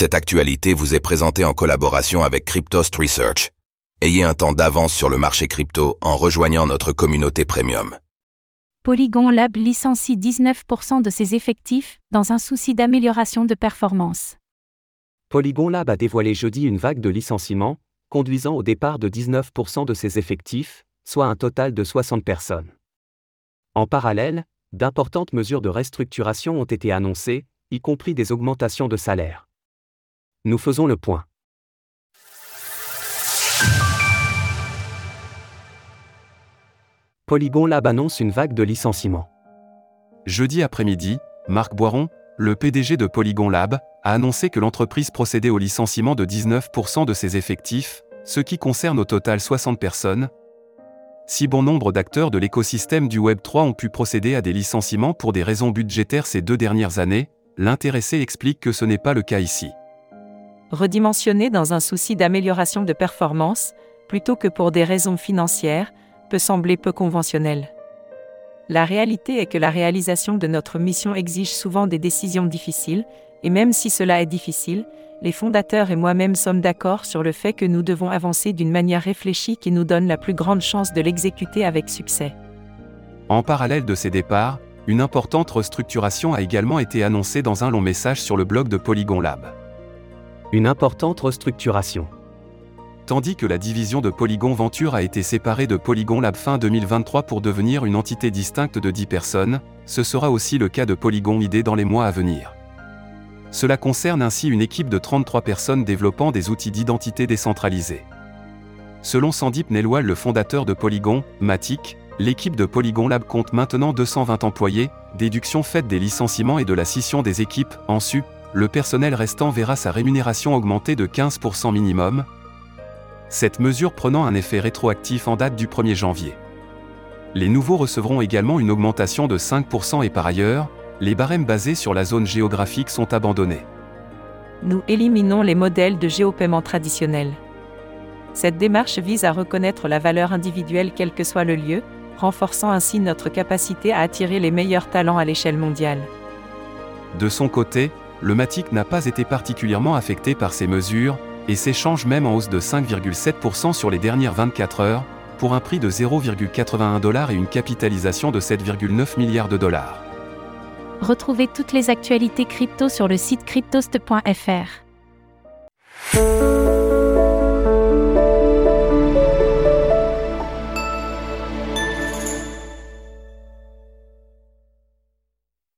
Cette actualité vous est présentée en collaboration avec Cryptost Research. Ayez un temps d'avance sur le marché crypto en rejoignant notre communauté premium. Polygon Lab licencie 19% de ses effectifs dans un souci d'amélioration de performance. Polygon Lab a dévoilé jeudi une vague de licenciements, conduisant au départ de 19% de ses effectifs, soit un total de 60 personnes. En parallèle, d'importantes mesures de restructuration ont été annoncées, y compris des augmentations de salaire. Nous faisons le point. Polygon Lab annonce une vague de licenciements. Jeudi après-midi, Marc Boiron, le PDG de Polygon Lab, a annoncé que l'entreprise procédait au licenciement de 19% de ses effectifs, ce qui concerne au total 60 personnes. Si bon nombre d'acteurs de l'écosystème du Web3 ont pu procéder à des licenciements pour des raisons budgétaires ces deux dernières années, l'intéressé explique que ce n'est pas le cas ici. Redimensionner dans un souci d'amélioration de performance, plutôt que pour des raisons financières, peut sembler peu conventionnel. La réalité est que la réalisation de notre mission exige souvent des décisions difficiles, et même si cela est difficile, les fondateurs et moi-même sommes d'accord sur le fait que nous devons avancer d'une manière réfléchie qui nous donne la plus grande chance de l'exécuter avec succès. En parallèle de ces départs, une importante restructuration a également été annoncée dans un long message sur le blog de Polygon Lab. Une importante restructuration. Tandis que la division de Polygon Venture a été séparée de Polygon Lab fin 2023 pour devenir une entité distincte de 10 personnes, ce sera aussi le cas de Polygon ID dans les mois à venir. Cela concerne ainsi une équipe de 33 personnes développant des outils d'identité décentralisés. Selon Sandip Nelwal, le fondateur de Polygon, Matic, l'équipe de Polygon Lab compte maintenant 220 employés, déduction faite des licenciements et de la scission des équipes, en su, le personnel restant verra sa rémunération augmenter de 15% minimum, cette mesure prenant un effet rétroactif en date du 1er janvier. Les nouveaux recevront également une augmentation de 5% et par ailleurs, les barèmes basés sur la zone géographique sont abandonnés. Nous éliminons les modèles de géopaiement traditionnels. Cette démarche vise à reconnaître la valeur individuelle quel que soit le lieu, renforçant ainsi notre capacité à attirer les meilleurs talents à l'échelle mondiale. De son côté, le Matic n'a pas été particulièrement affecté par ces mesures, et s'échange même en hausse de 5,7% sur les dernières 24 heures, pour un prix de 0,81 dollars et une capitalisation de 7,9 milliards de dollars. Retrouvez toutes les actualités crypto sur le site cryptost.fr.